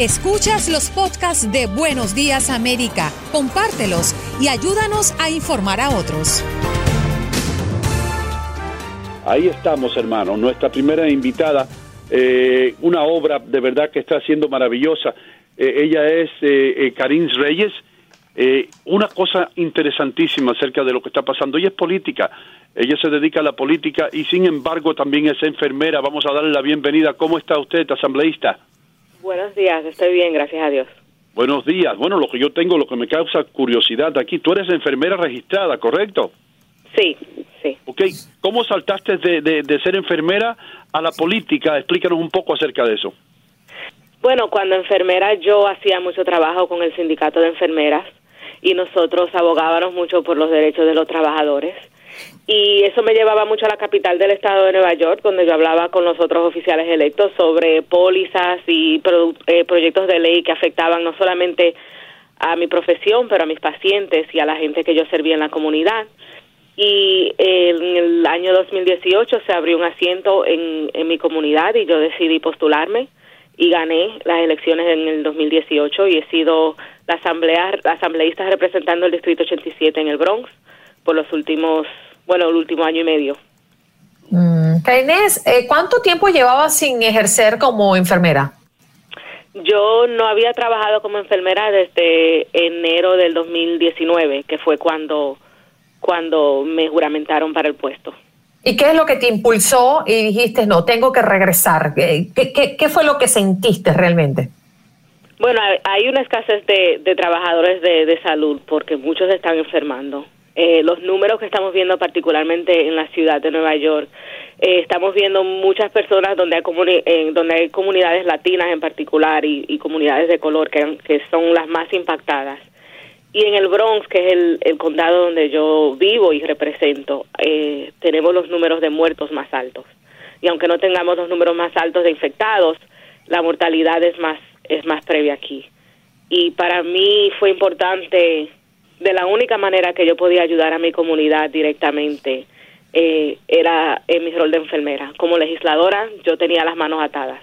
Escuchas los podcasts de Buenos Días América, compártelos y ayúdanos a informar a otros. Ahí estamos, hermano, nuestra primera invitada, eh, una obra de verdad que está siendo maravillosa. Eh, ella es eh, Karin Reyes. una cosa interesantísima acerca de lo que está pasando, ella es política, ella se dedica a la política y sin embargo también es enfermera. Vamos a darle la bienvenida. ¿Cómo está usted, asambleísta? Buenos días, estoy bien, gracias a Dios. Buenos días. Bueno, lo que yo tengo, lo que me causa curiosidad aquí, tú eres enfermera registrada, ¿correcto? Sí, sí. Ok, ¿cómo saltaste de, de ser enfermera a la política? Explícanos un poco acerca de eso. Bueno, cuando enfermera yo hacía mucho trabajo con el sindicato de enfermeras y nosotros abogábamos mucho por los derechos de los trabajadores y eso me llevaba mucho a la capital del estado de Nueva York, donde yo hablaba con los otros oficiales electos sobre pólizas y eh, proyectos de ley que afectaban no solamente a mi profesión, pero a mis pacientes y a la gente que yo servía en la comunidad. Y en el año 2018 se abrió un asiento en, en mi comunidad y yo decidí postularme y gané las elecciones en el 2018 y he sido la, asamblea, la asambleísta representando el Distrito 87 en el Bronx por los últimos bueno, el último año y medio. Mm. Eh, ¿cuánto tiempo llevabas sin ejercer como enfermera? Yo no había trabajado como enfermera desde enero del 2019, que fue cuando, cuando me juramentaron para el puesto. ¿Y qué es lo que te impulsó y dijiste, no, tengo que regresar? ¿Qué, qué, fue lo que sentiste realmente? Bueno, hay una escasez de, de trabajadores de, de salud porque muchos están enfermando. Eh, los números que estamos viendo particularmente en la ciudad de Nueva York, eh, estamos viendo muchas personas donde hay, donde hay comunidades latinas en particular y, comunidades de color que, que, son las más impactadas. Y en el Bronx, que es el, el condado donde yo vivo y represento, eh, tenemos los números de muertos más altos. Y aunque no tengamos los números más altos de infectados, la mortalidad es más, es más previa aquí. Y para mí fue importante de la única manera que yo podía ayudar a mi comunidad directamente eh, era en mi rol de enfermera. Como legisladora yo tenía las manos atadas.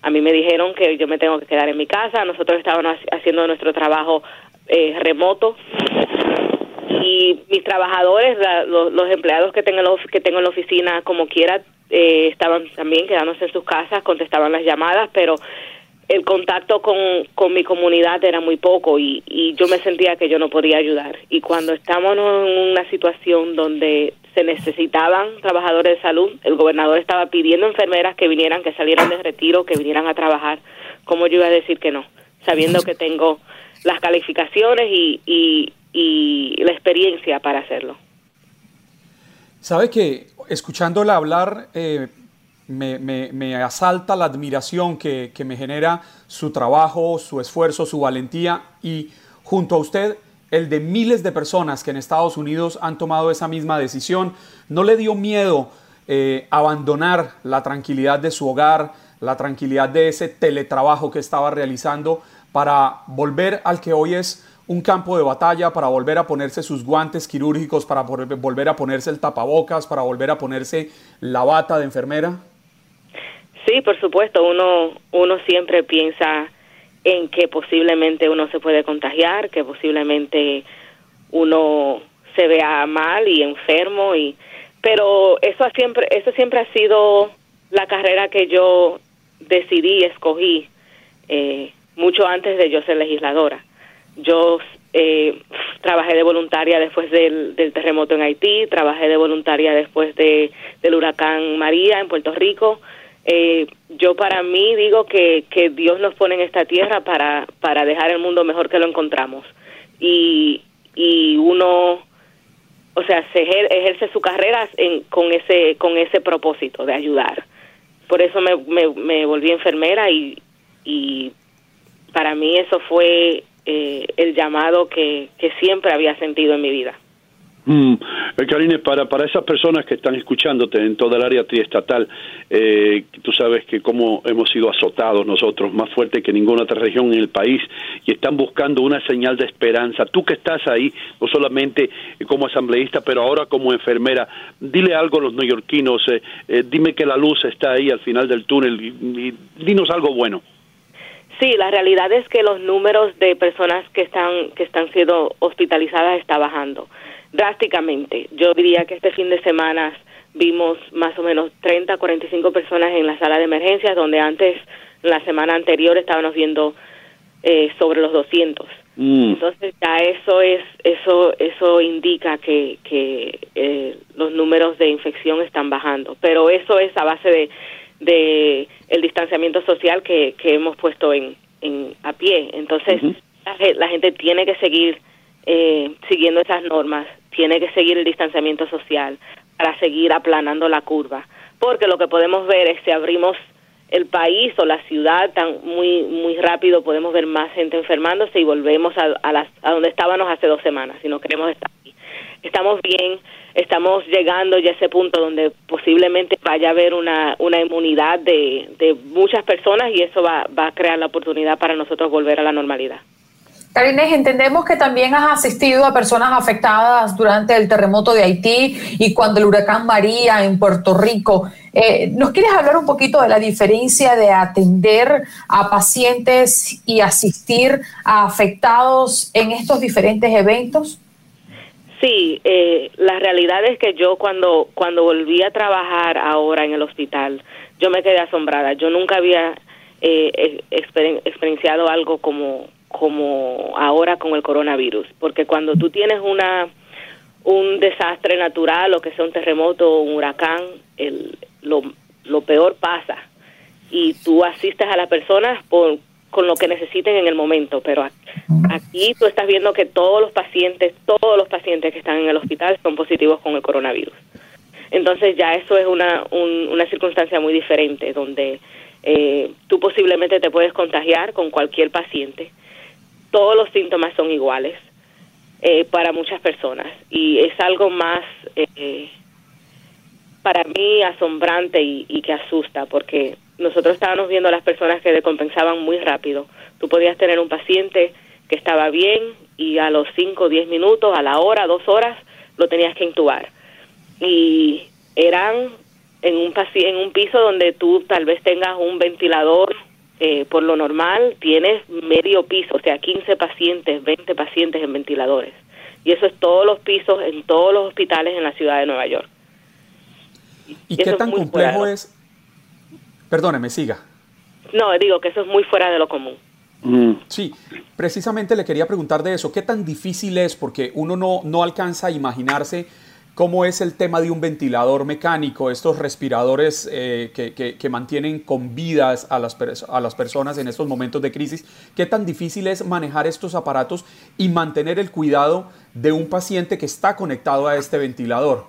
A mí me dijeron que yo me tengo que quedar en mi casa, nosotros estábamos haciendo nuestro trabajo eh, remoto y mis trabajadores, los, empleados que tengo, que tengo en la oficina, como quiera, eh, estaban también quedándose en sus casas, contestaban las llamadas, pero el contacto con, con mi comunidad era muy poco y, y yo me sentía que yo no podía ayudar. Y cuando estamos en una situación donde se necesitaban trabajadores de salud, el gobernador estaba pidiendo enfermeras que vinieran, que salieran de retiro, que vinieran a trabajar, ¿cómo yo iba a decir que no? Sabiendo que tengo las calificaciones y, y, y la experiencia para hacerlo. Sabe que escuchándola hablar, eh, me, asalta la admiración que, me genera su trabajo, su esfuerzo, su valentía y junto a usted el de miles de personas que en Estados Unidos han tomado esa misma decisión. ¿No le dio miedo eh, abandonar la tranquilidad de su hogar, la tranquilidad de ese teletrabajo que estaba realizando para volver al que hoy es un campo de batalla, para volver a ponerse sus guantes quirúrgicos, para volver a ponerse el tapabocas, para volver a ponerse la bata de enfermera? Sí, por supuesto, uno, uno siempre piensa en que posiblemente uno se puede contagiar, que posiblemente uno se vea mal y enfermo y pero eso siempre eso siempre ha sido la carrera que yo decidí escogí eh, mucho antes de yo ser legisladora. Yo eh, trabajé de voluntaria después del, del, terremoto en Haití trabajé de voluntaria después de, del huracán María en Puerto Rico eh, yo para mí digo que, que Dios nos pone en esta tierra para, para dejar el mundo mejor que lo encontramos. Y, y uno, o sea, se ejerce su carrera en, con, ese, con ese propósito de ayudar. Por eso me, me, me volví enfermera y, para mí eso fue eh, el llamado que, que siempre había sentido en mi vida. Mm. Eh, Karine, para, para esas personas que están escuchándote en toda el área triestatal, eh, tú sabes que como hemos sido azotados nosotros, más fuerte que ninguna otra región en el país, y están buscando una señal de esperanza. Tú que estás ahí, no solamente como asambleísta, pero ahora como enfermera, dile algo a los neoyorquinos, eh, eh dime que la luz está ahí al final del túnel y dinos algo bueno. Sí, la realidad es que los números de personas que están que están siendo hospitalizadas está bajando drásticamente. Yo diría que este fin de semana vimos más o menos 30, 45 personas en la sala de emergencias, donde antes, la semana anterior, estábamos viendo eh, sobre los 200. Mm. Entonces ya eso es eso eso indica que, que eh, los números de infección están bajando, pero eso es a base de, de el distanciamiento social que, que hemos puesto en, en a pie. Entonces la, gente tiene que seguir eh, siguiendo esas normas, tiene que seguir el distanciamiento social para seguir aplanando la curva, porque lo que podemos ver es que abrimos el país o la ciudad tan muy muy rápido podemos ver más gente enfermándose y volvemos a, a, las, a donde estábamos hace dos semanas si no queremos estar aquí. Estamos bien, estamos llegando ya a ese punto donde posiblemente vaya a haber una, una inmunidad de, de muchas personas y eso va, va a crear la oportunidad para nosotros volver a la normalidad. Karines, entendemos que también has asistido a personas afectadas durante el terremoto de Haití y cuando el huracán María en Puerto Rico. Eh, ¿Nos quieres hablar un poquito de la diferencia de atender a pacientes y asistir a afectados en estos diferentes eventos? Sí, eh, la realidad es que yo cuando, cuando volví a trabajar ahora en el hospital, yo me quedé asombrada. Yo nunca había eh, experienciado algo como como ahora con el coronavirus, porque cuando tú tienes una un desastre natural o que sea un terremoto o un huracán, el, lo, lo peor pasa y tú asistes a las personas con lo que necesiten en el momento, pero aquí tú estás viendo que todos los pacientes, todos los pacientes que están en el hospital son positivos con el coronavirus. Entonces ya eso es una, una circunstancia muy diferente, donde eh, tú posiblemente te puedes contagiar con cualquier paciente todos los síntomas son iguales eh, para muchas personas y es algo más eh, para mí asombrante y, que asusta porque nosotros estábamos viendo a las personas que decompensaban muy rápido. Tú podías tener un paciente que estaba bien y a los 5 o 10 minutos, a la hora, dos horas, lo tenías que intubar. Y eran en un, en un piso donde tú tal vez tengas un ventilador eh, por lo normal tienes medio piso, o sea, 15 pacientes, 20 pacientes en ventiladores. Y eso es todos los pisos en todos los hospitales en la ciudad de Nueva York. ¿Y, qué tan complejo es? Perdóneme, siga. No, digo que eso es muy fuera de lo común. Mm. Sí, precisamente le quería preguntar de eso. ¿Qué tan difícil es? Porque uno no, no alcanza a imaginarse cómo es el tema de un ventilador mecánico, estos respiradores eh, que, mantienen con vidas a las, a las personas en estos momentos de crisis. ¿Qué tan difícil es manejar estos aparatos y mantener el cuidado de un paciente que está conectado a este ventilador?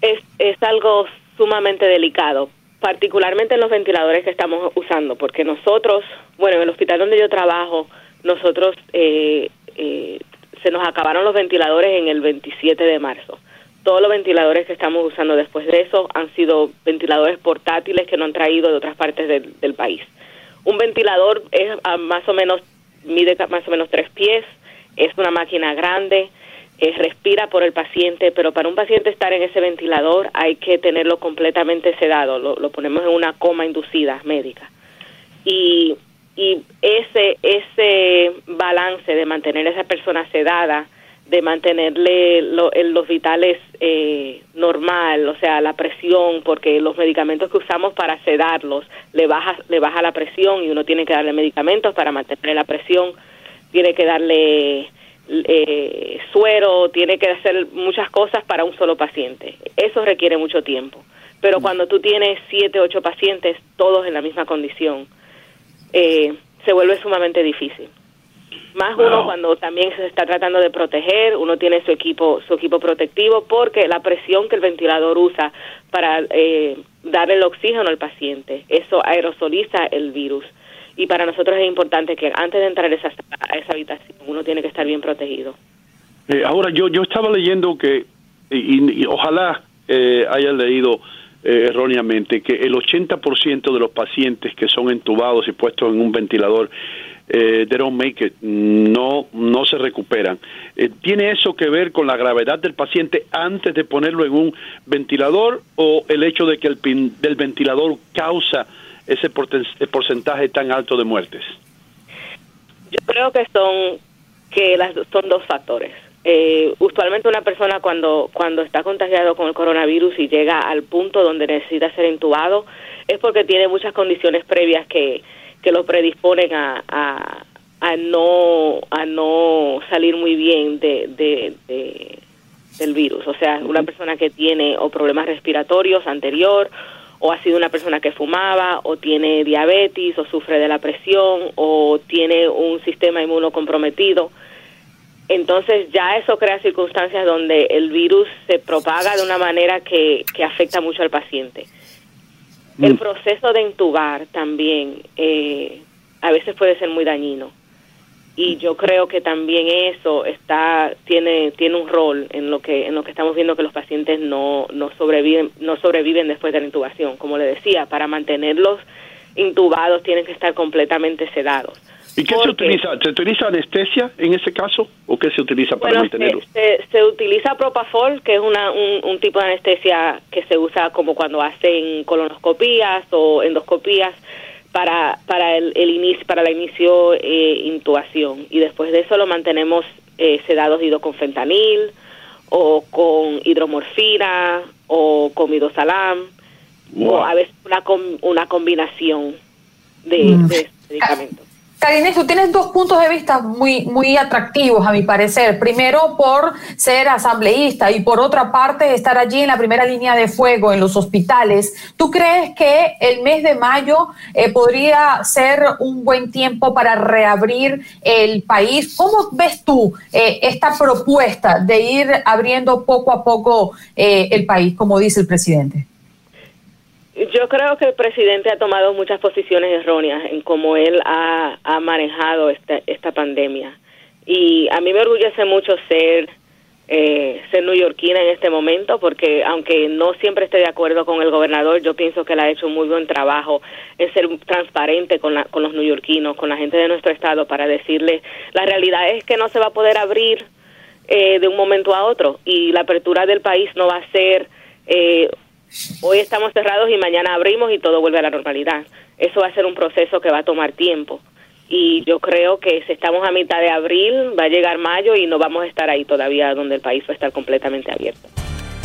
Es, es algo sumamente delicado, particularmente en los ventiladores que estamos usando, porque nosotros, bueno, en el hospital donde yo trabajo, nosotros eh, eh, se nos acabaron los ventiladores en el 27 de marzo. Todos los ventiladores que estamos usando después de eso han sido ventiladores portátiles que no han traído de otras partes del, país. Un ventilador es más o menos mide más o menos tres pies, es una máquina grande, eh, respira por el paciente, pero para un paciente estar en ese ventilador hay que tenerlo completamente sedado, lo, lo ponemos en una coma inducida médica. Y y ese ese balance de mantener a esa persona sedada de mantenerle los vitales eh, normal, o sea, la presión, porque los medicamentos que usamos para sedarlos le baja le baja la presión y uno tiene que darle medicamentos para mantener la presión, tiene que darle eh, suero, tiene que hacer muchas cosas para un solo paciente. Eso requiere mucho tiempo. Pero cuando tú tienes siete, ocho pacientes, todos en la misma condición, eh, se vuelve sumamente difícil. Más uno cuando también se está tratando de proteger, uno tiene su equipo, su equipo protectivo, porque la presión que el ventilador usa para eh, dar el oxígeno al paciente, eso aerosoliza el virus. Y para nosotros es importante que antes de entrar a esa, a esa habitación uno tiene que estar bien protegido. Eh, ahora, yo, yo estaba leyendo que, y, ojalá eh, haya leído eh, erróneamente que el 80% de los pacientes que son entubados y puestos en un ventilador eh, no, no se recuperan. Eh, ¿Tiene eso que ver con la gravedad del paciente antes de ponerlo en un ventilador o el hecho de que el del ventilador causa ese porcentaje tan alto de muertes? Yo creo que son que las, son dos factores. Eh, usualmente una persona cuando cuando está contagiado con el coronavirus y llega al punto donde necesita ser intubado es porque tiene muchas condiciones previas que, que lo predisponen a, a, no a no salir muy bien de, de, del virus. O sea, una persona que tiene o problemas respiratorios anterior o ha sido una persona que fumaba o tiene diabetes o sufre de la presión o tiene un sistema inmuno comprometido entonces ya eso crea circunstancias donde el virus se propaga de una manera que, afecta mucho al paciente. El mm. proceso de intubar también eh, a veces puede ser muy dañino y yo creo que también eso está tiene tiene un rol en lo que en lo que estamos viendo que los pacientes no no sobreviven no sobreviven después de la intubación como le decía para mantenerlos intubados tienen que estar completamente sedados ¿Y qué se utiliza? ¿Se utiliza anestesia en ese caso o qué se utiliza para mantenerlos? Se, utiliza propafol, que es una, un, tipo de anestesia que se usa como cuando hacen colonoscopías o endoscopías para para el, inicio para la inicio eh, intubación y después de eso lo mantenemos eh, sedados ido con fentanil o con hidromorfina o con midosalam o a veces una, una combinación de, mm. de medicamentos. Karine, tú tienes dos puntos de vista muy, muy atractivos, a mi parecer. Primero, por ser asambleísta y por otra parte, estar allí en la primera línea de fuego en los hospitales. ¿Tú crees que el mes de mayo eh, podría ser un buen tiempo para reabrir el país? ¿Cómo ves tú eh, esta propuesta de ir abriendo poco a poco eh, el país, como dice el presidente? Yo creo que el presidente ha tomado muchas posiciones erróneas en cómo él ha, manejado esta, esta pandemia. Y a mí me orgullece mucho ser, eh, ser neoyorquina en este momento, porque aunque no siempre esté de acuerdo con el gobernador, yo pienso que él ha hecho un muy buen trabajo en ser transparente con, la, con los neoyorquinos, con la gente de nuestro estado, para decirle, la realidad es que no se va a poder abrir eh, de un momento a otro y la apertura del país no va a ser eh, Hoy estamos cerrados y mañana abrimos y todo vuelve a la normalidad. Eso va a ser un proceso que va a tomar tiempo. Y yo creo que si estamos a mitad de abril, va a llegar mayo y no vamos a estar ahí todavía donde el país va a estar completamente abierto.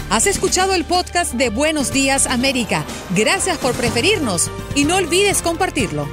Has escuchado el podcast de Buenos Días América. Gracias por preferirnos y no olvides compartirlo.